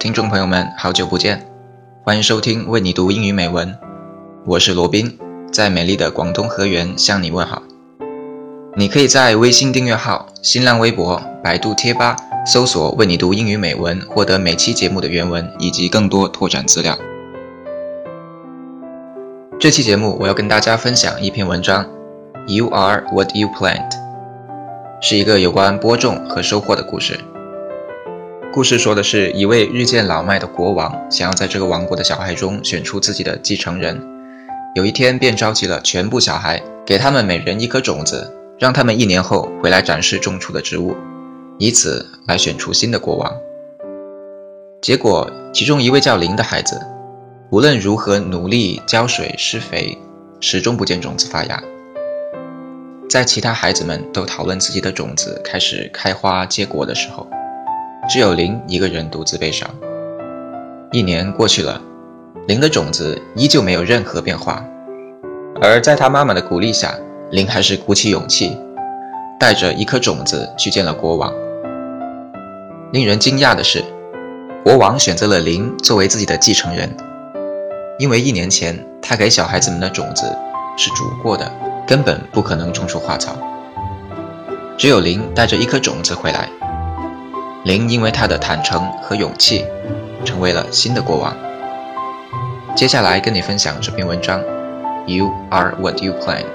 听众朋友们，好久不见，欢迎收听为你读英语美文，我是罗宾，在美丽的广东河源向你问好。你可以在微信订阅号、新浪微博、百度贴吧搜索“为你读英语美文”，获得每期节目的原文以及更多拓展资料。这期节目我要跟大家分享一篇文章，“You are what you plant”，是一个有关播种和收获的故事。故事说的是一位日渐老迈的国王，想要在这个王国的小孩中选出自己的继承人。有一天，便召集了全部小孩，给他们每人一颗种子，让他们一年后回来展示种出的植物，以此来选出新的国王。结果，其中一位叫林的孩子，无论如何努力浇水施肥，始终不见种子发芽。在其他孩子们都讨论自己的种子开始开花结果的时候，只有林一个人独自悲伤。一年过去了，林的种子依旧没有任何变化。而在他妈妈的鼓励下，林还是鼓起勇气，带着一颗种子去见了国王。令人惊讶的是，国王选择了林作为自己的继承人，因为一年前他给小孩子们的种子是煮过的，根本不可能种出花草。只有林带着一颗种子回来。林因为他的坦诚和勇气，成为了新的国王。接下来跟你分享这篇文章：You are what you plant。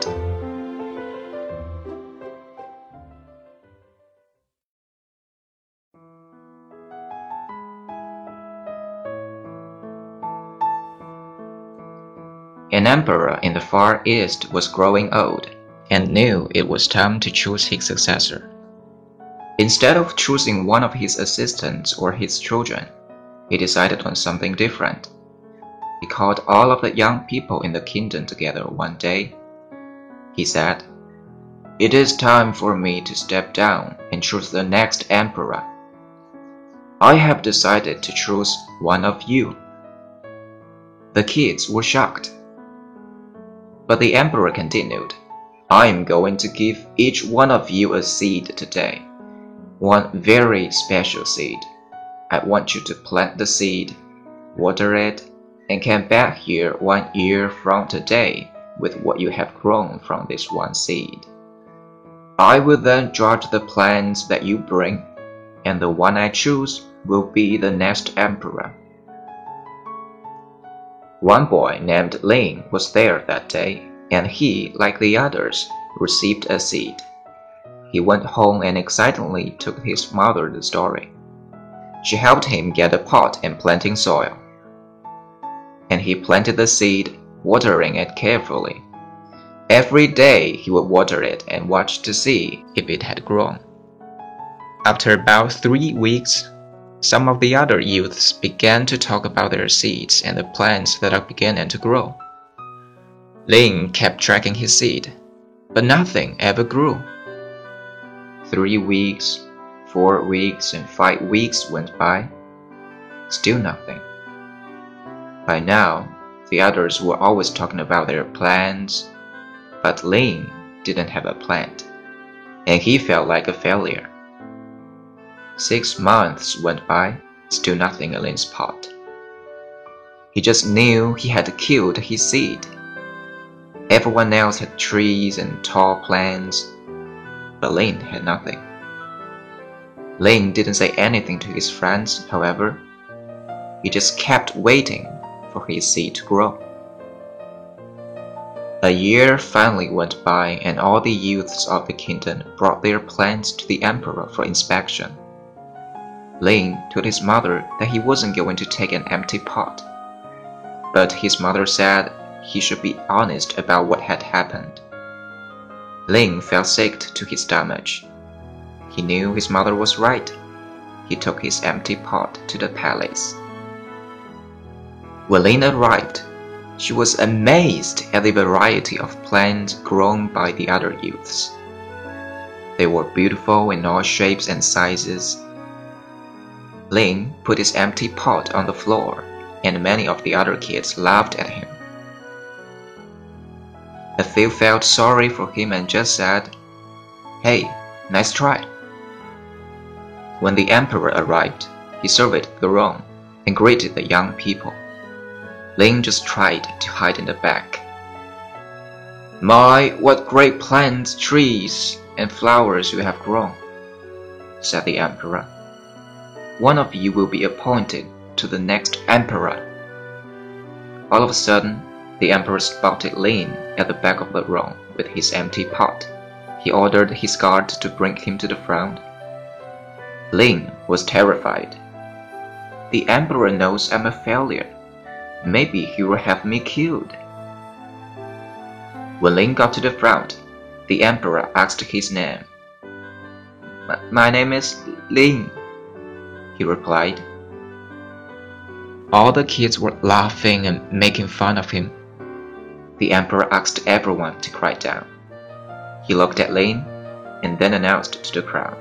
An emperor in the Far East was growing old and knew it was time to choose his successor. Instead of choosing one of his assistants or his children, he decided on something different. He called all of the young people in the kingdom together one day. He said, It is time for me to step down and choose the next emperor. I have decided to choose one of you. The kids were shocked. But the emperor continued, I am going to give each one of you a seed today one very special seed. I want you to plant the seed, water it, and come back here one year from today with what you have grown from this one seed. I will then judge the plants that you bring, and the one I choose will be the next emperor. One boy named Ling was there that day, and he, like the others, received a seed. He went home and excitedly told his mother the story. She helped him get a pot and planting soil. And he planted the seed, watering it carefully. Every day he would water it and watch to see if it had grown. After about three weeks, some of the other youths began to talk about their seeds and the plants that are beginning to grow. Lin kept tracking his seed, but nothing ever grew. Three weeks, four weeks, and five weeks went by. Still nothing. By now, the others were always talking about their plans, but Lin didn't have a plant, and he felt like a failure. Six months went by, still nothing in Lin's pot. He just knew he had killed his seed. Everyone else had trees and tall plants but Lin had nothing. Lin didn't say anything to his friends, however. He just kept waiting for his seed to grow. A year finally went by, and all the youths of the kingdom brought their plants to the emperor for inspection. Lin told his mother that he wasn't going to take an empty pot. But his mother said he should be honest about what had happened. Lin felt sick to his stomach. He knew his mother was right. He took his empty pot to the palace. When Lin arrived, she was amazed at the variety of plants grown by the other youths. They were beautiful in all shapes and sizes. Lin put his empty pot on the floor, and many of the other kids laughed at him. A few felt sorry for him and just said, Hey, nice try. When the emperor arrived, he surveyed the room and greeted the young people. Ling just tried to hide in the back. My, what great plants, trees, and flowers you have grown, said the emperor. One of you will be appointed to the next emperor. All of a sudden, the emperor spotted Ling at the back of the room with his empty pot. He ordered his guard to bring him to the front. Ling was terrified. The emperor knows I'm a failure. Maybe he will have me killed. When Ling got to the front, the emperor asked his name. My name is Ling, he replied. All the kids were laughing and making fun of him. The emperor asked everyone to quiet down. He looked at Ling and then announced to the crowd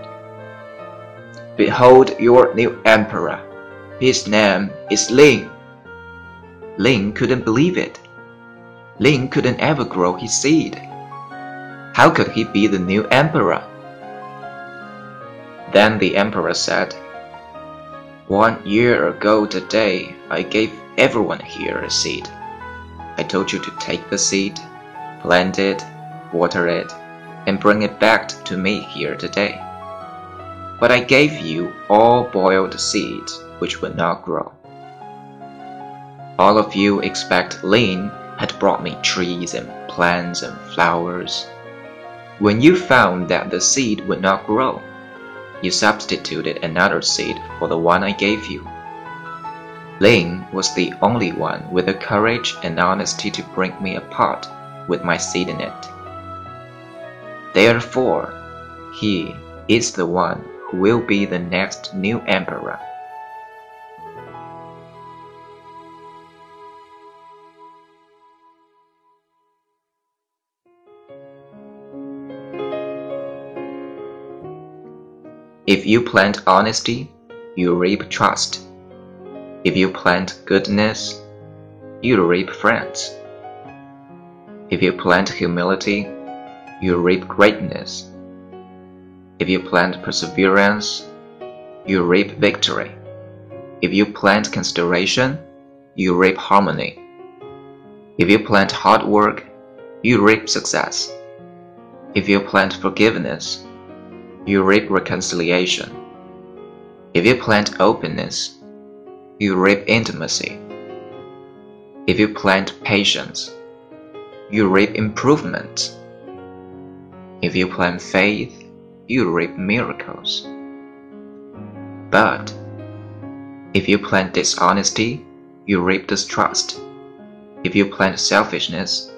Behold your new emperor. His name is Ling. Ling couldn't believe it. Ling couldn't ever grow his seed. How could he be the new emperor? Then the emperor said, One year ago today, I gave everyone here a seed. I told you to take the seed, plant it, water it, and bring it back to me here today. But I gave you all boiled seeds which would not grow. All of you expect Ling had brought me trees and plants and flowers. When you found that the seed would not grow, you substituted another seed for the one I gave you. Ling was the only one with the courage and honesty to bring me a pot with my seed in it. Therefore, he is the one who will be the next new emperor. If you plant honesty, you reap trust. If you plant goodness, you reap friends. If you plant humility, you reap greatness. If you plant perseverance, you reap victory. If you plant consideration, you reap harmony. If you plant hard work, you reap success. If you plant forgiveness, you reap reconciliation. If you plant openness, you reap intimacy. If you plant patience, you reap improvement. If you plant faith, you reap miracles. But if you plant dishonesty, you reap distrust. If you plant selfishness,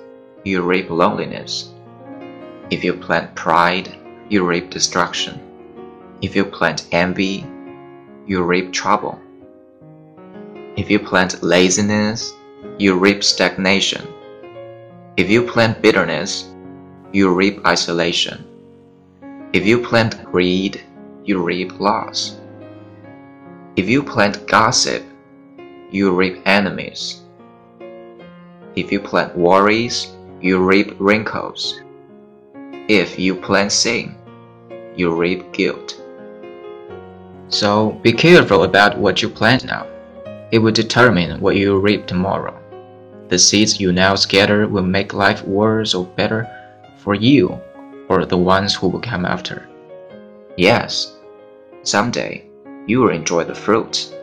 you reap loneliness. If you plant pride, you reap destruction. If you plant envy, you reap trouble. If you plant laziness, you reap stagnation. If you plant bitterness, you reap isolation. If you plant greed, you reap loss. If you plant gossip, you reap enemies. If you plant worries, you reap wrinkles. If you plant sin, you reap guilt. So be careful about what you plant now. It will determine what you reap tomorrow. The seeds you now scatter will make life worse or better for you or the ones who will come after. Yes, someday you will enjoy the fruit,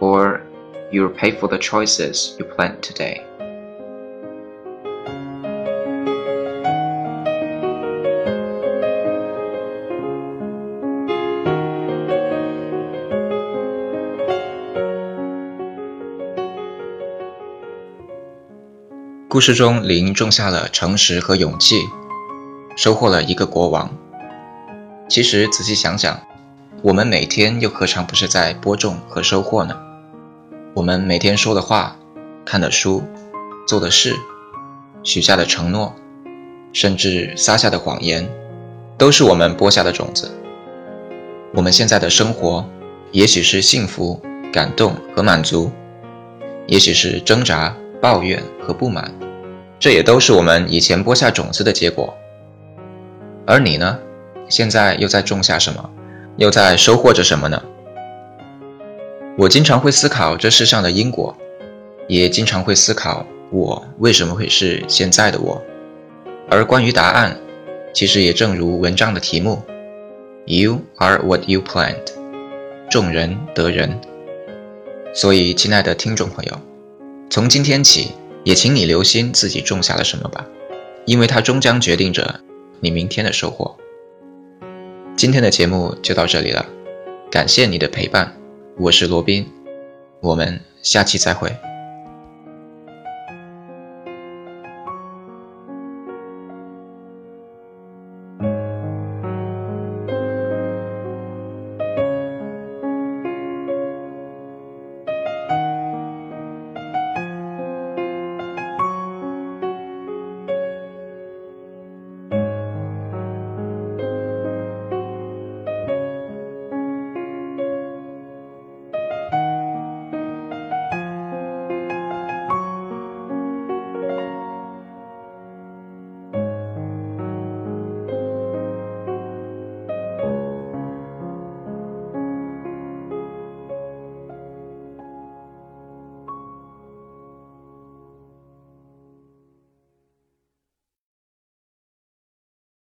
or you will pay for the choices you plant today. 故事中，林种下了诚实和勇气，收获了一个国王。其实仔细想想，我们每天又何尝不是在播种和收获呢？我们每天说的话、看的书、做的事、许下的承诺，甚至撒下的谎言，都是我们播下的种子。我们现在的生活，也许是幸福、感动和满足，也许是挣扎、抱怨和不满。这也都是我们以前播下种子的结果，而你呢？现在又在种下什么？又在收获着什么呢？我经常会思考这世上的因果，也经常会思考我为什么会是现在的我。而关于答案，其实也正如文章的题目：“You are what you plant。”众人得人。所以，亲爱的听众朋友，从今天起，也请你留心自己种下了什么吧，因为它终将决定着你明天的收获。今天的节目就到这里了，感谢你的陪伴。我是罗宾，我们下期再会。